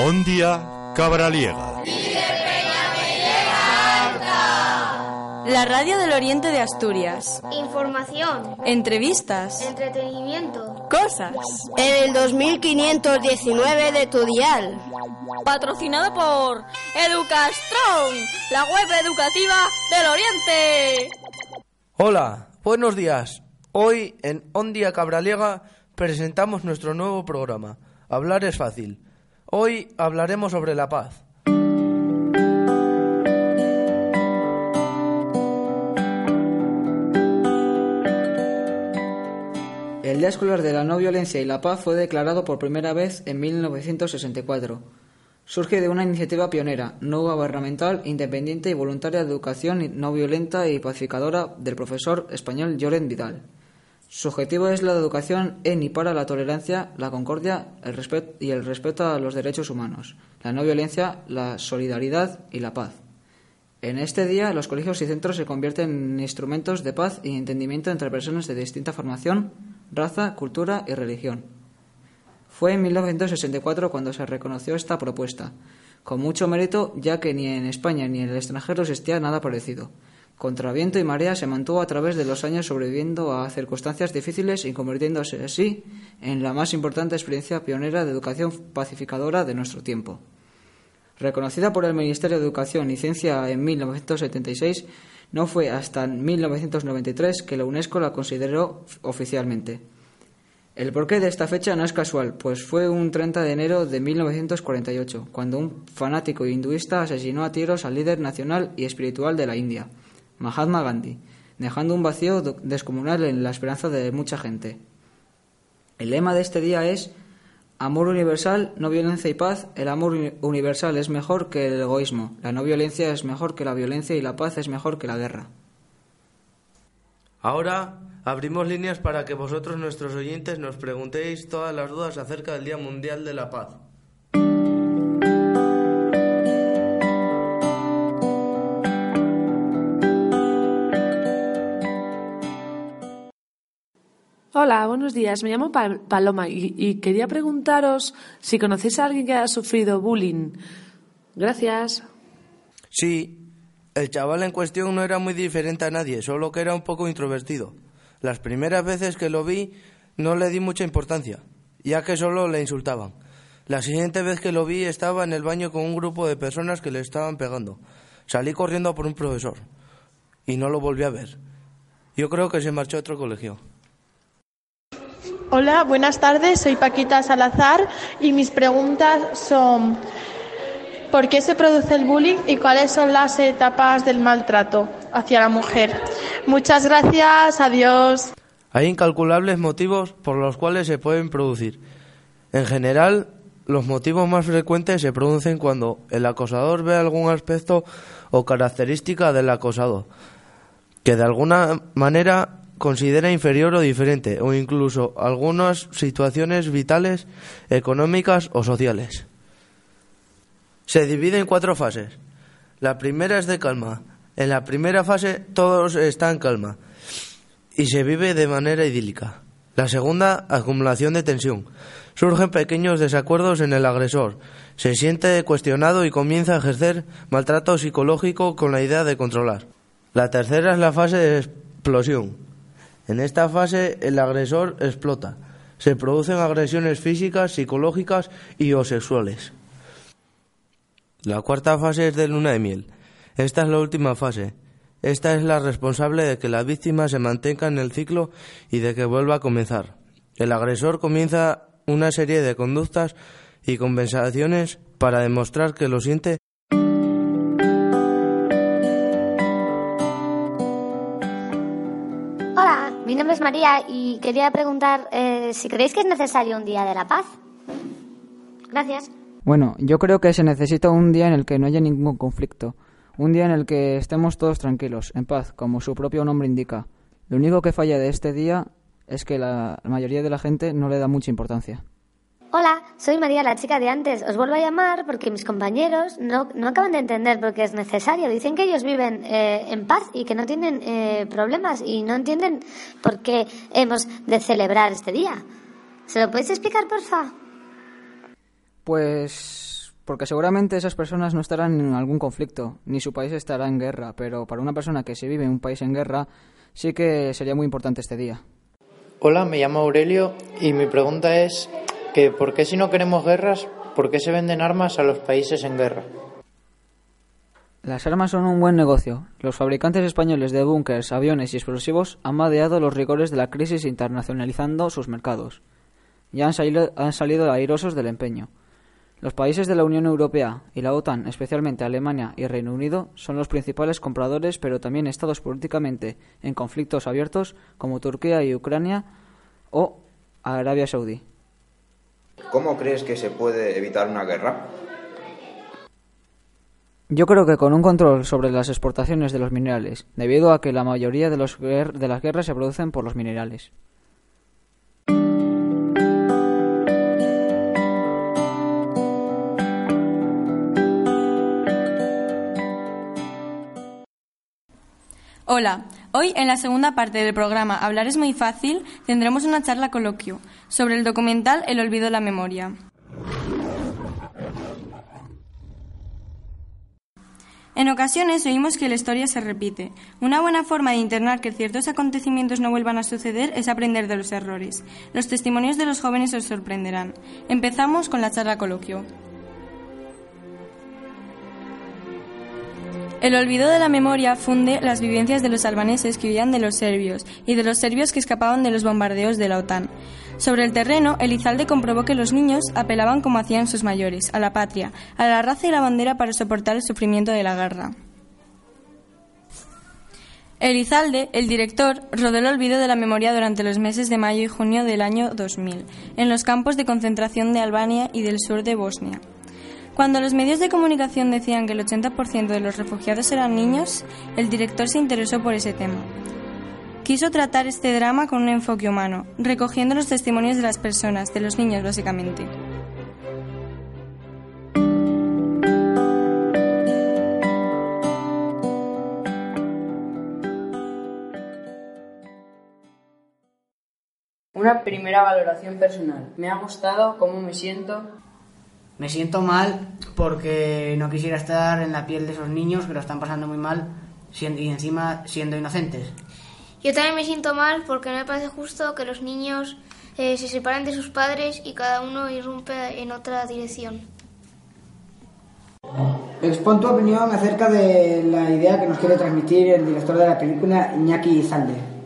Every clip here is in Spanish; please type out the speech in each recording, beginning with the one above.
Ondia Cabraliega. La radio del Oriente de Asturias. Información. Entrevistas. Entretenimiento. Cosas. En el 2519 de tu dial. Patrocinado por Educastrón, la web educativa del Oriente. Hola, buenos días. Hoy en Ondia Cabraliega presentamos nuestro nuevo programa. Hablar es fácil. Hoy hablaremos sobre la paz. El Día Escolar de la No Violencia y la Paz fue declarado por primera vez en 1964. Surge de una iniciativa pionera, no gubernamental, independiente y voluntaria de educación no violenta y pacificadora del profesor español Llorent Vidal. Su objetivo es la educación en y para la tolerancia, la concordia el respeto y el respeto a los derechos humanos, la no violencia, la solidaridad y la paz. En este día, los colegios y centros se convierten en instrumentos de paz y entendimiento entre personas de distinta formación, raza, cultura y religión. Fue en 1964 cuando se reconoció esta propuesta, con mucho mérito ya que ni en España ni en el extranjero existía nada parecido. Contra viento y marea se mantuvo a través de los años sobreviviendo a circunstancias difíciles y convirtiéndose así en la más importante experiencia pionera de educación pacificadora de nuestro tiempo. Reconocida por el Ministerio de Educación y Ciencia en 1976, no fue hasta 1993 que la UNESCO la consideró oficialmente. El porqué de esta fecha no es casual, pues fue un 30 de enero de 1948, cuando un fanático hinduista asesinó a tiros al líder nacional y espiritual de la India, Mahatma Gandhi, dejando un vacío descomunal en la esperanza de mucha gente. El lema de este día es Amor universal, no violencia y paz. El amor universal es mejor que el egoísmo. La no violencia es mejor que la violencia y la paz es mejor que la guerra. Ahora abrimos líneas para que vosotros, nuestros oyentes, nos preguntéis todas las dudas acerca del Día Mundial de la Paz. Hola, buenos días. Me llamo Paloma y, quería preguntaros si conocéis a alguien que haya sufrido bullying. Gracias. Sí, el chaval en cuestión no era muy diferente a nadie, solo que era un poco introvertido. Las primeras veces que lo vi no le di mucha importancia, ya que solo le insultaban. La siguiente vez que lo vi estaba en el baño con un grupo de personas que le estaban pegando. Salí corriendo por un profesor y no lo volví a ver. Yo creo que se marchó a otro colegio. Hola, buenas tardes. Soy Paquita Salazar y mis preguntas son ¿por qué se produce el bullying y cuáles son las etapas del maltrato hacia la mujer? Muchas gracias. Adiós. Hay incalculables motivos por los cuales se pueden producir. En general, los motivos más frecuentes se producen cuando el acosador ve algún aspecto o característica del acosado que de alguna manera considera inferior o diferente, o incluso algunas situaciones vitales, económicas o sociales. Se divide en cuatro fases. La primera es de calma. En la primera fase todos están en calma y se vive de manera idílica. La segunda, acumulación de tensión. Surgen pequeños desacuerdos en el agresor. Se siente cuestionado y comienza a ejercer maltrato psicológico con la idea de controlar. La tercera es la fase de explosión. En esta fase el agresor explota. Se producen agresiones físicas, psicológicas y o sexuales. La cuarta fase es de luna de miel. Esta es la última fase. Esta es la responsable de que la víctima se mantenga en el ciclo y de que vuelva a comenzar. El agresor comienza una serie de conductas y compensaciones para demostrar que lo siente Mi nombre es María y quería preguntar eh, si creéis que es necesario un día de la paz. Gracias. Bueno, yo creo que se necesita un día en el que no haya ningún conflicto, un día en el que estemos todos tranquilos, en paz, como su propio nombre indica. Lo único que falla de este día es que la mayoría de la gente no le da mucha importancia. Hola, soy María, la chica de antes. Os vuelvo a llamar porque mis compañeros no, no acaban de entender por qué es necesario. Dicen que ellos viven eh, en paz y que no tienen eh, problemas y no entienden por qué hemos de celebrar este día. ¿Se lo podéis explicar, porfa? Pues Porque seguramente esas personas no estarán en algún conflicto, ni su país estará en guerra, pero para una persona que se vive en un país en guerra, sí que sería muy importante este día. Hola, me llamo Aurelio y mi pregunta es que ¿por qué si no queremos guerras, por qué se venden armas a los países en guerra? Las armas son un buen negocio. Los fabricantes españoles de búnkers, aviones y explosivos han vadeado los rigores de la crisis internacionalizando sus mercados. Ya han salido, han salido airosos del empeño. Los países de la Unión Europea y la OTAN, especialmente Alemania y Reino Unido, son los principales compradores, pero también estados políticamente en conflictos abiertos como Turquía y Ucrania o Arabia Saudí. ¿Cómo crees que se puede evitar una guerra? Yo creo que con un control sobre las exportaciones de los minerales, debido a que la mayoría de, los de las guerras se producen por los minerales. Hola, hoy en la segunda parte del programa Hablar es muy fácil tendremos una charla coloquio sobre el documental El olvido de la memoria. En ocasiones oímos que la historia se repite. Una buena forma de internar que ciertos acontecimientos no vuelvan a suceder es aprender de los errores. Los testimonios de los jóvenes os sorprenderán. Empezamos con la charla coloquio. El olvido de la memoria funde las vivencias de los albaneses que huían de los serbios y de los serbios que escapaban de los bombardeos de la OTAN. Sobre el terreno, Elizalde comprobó que los niños apelaban como hacían sus mayores, a la patria, a la raza y la bandera para soportar el sufrimiento de la guerra. Elizalde, el director, rodó el olvido de la memoria durante los meses de mayo y junio del año 2000, en los campos de concentración de Albania y del sur de Bosnia. Cuando los medios de comunicación decían que el 80% de los refugiados eran niños, el director se interesó por ese tema. Quiso tratar este drama con un enfoque humano, recogiendo los testimonios de las personas, de los niños básicamente. Una primera valoración personal. Me ha gustado cómo me siento. Me siento mal porque no quisiera estar en la piel de esos niños que lo están pasando muy mal siendo, y encima siendo inocentes. Yo también me siento mal porque no me parece justo que los niños eh, se separen de sus padres y cada uno irrumpe en otra dirección. Expon tu opinión acerca de la idea que nos quiere transmitir el director de la película, Iñaki Zalde.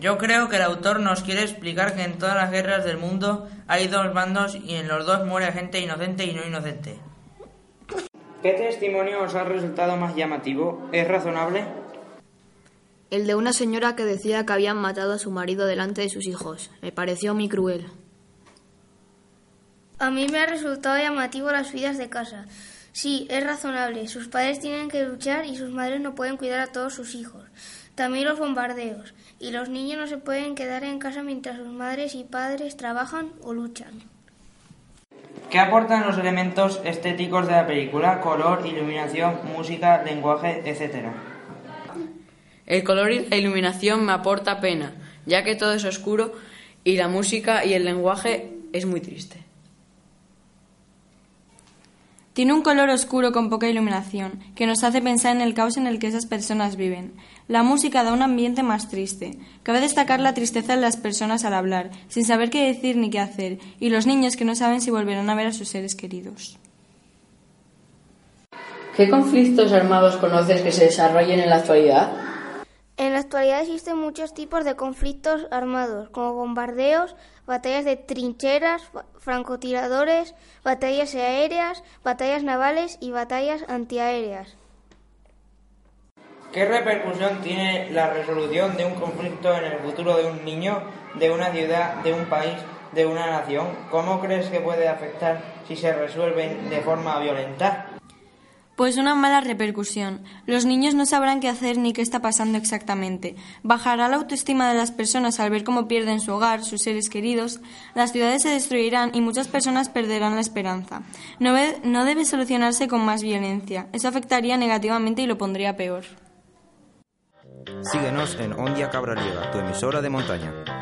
Yo creo que el autor nos quiere explicar que en todas las guerras del mundo hay dos bandos y en los dos muere gente inocente y no inocente. ¿Qué testimonio os ha resultado más llamativo? ¿Es razonable? El de una señora que decía que habían matado a su marido delante de sus hijos. Me pareció muy cruel. A mí me ha resultado llamativo las vidas de casa. Sí, es razonable. Sus padres tienen que luchar y sus madres no pueden cuidar a todos sus hijos. También los bombardeos. Y los niños no se pueden quedar en casa mientras sus madres y padres trabajan o luchan. ¿Qué aportan los elementos estéticos de la película? Color, iluminación, música, lenguaje, etcétera. El color y la iluminación me aporta pena, ya que todo es oscuro y la música y el lenguaje es muy triste. Tiene un color oscuro con poca iluminación, que nos hace pensar en el caos en el que esas personas viven. La música da un ambiente más triste. Cabe destacar la tristeza de las personas al hablar, sin saber qué decir ni qué hacer, y los niños que no saben si volverán a ver a sus seres queridos. ¿Qué conflictos armados conoces que se desarrollen en la actualidad? En la actualidad existen muchos tipos de conflictos armados, como bombardeos, batallas de trincheras, francotiradores, batallas aéreas, batallas navales y batallas antiaéreas. ¿Qué repercusión tiene la resolución de un conflicto en el futuro de un niño, de una ciudad, de un país, de una nación? ¿Cómo crees que puede afectar si se resuelven de forma violenta? Pues una mala repercusión. Los niños no sabrán qué hacer ni qué está pasando exactamente. Bajará la autoestima de las personas al ver cómo pierden su hogar, sus seres queridos. Las ciudades se destruirán y muchas personas perderán la esperanza. No, debe solucionarse con más violencia. Eso afectaría negativamente y lo pondría peor. Síguenos en Ondia Cabraliega, tu emisora de montaña.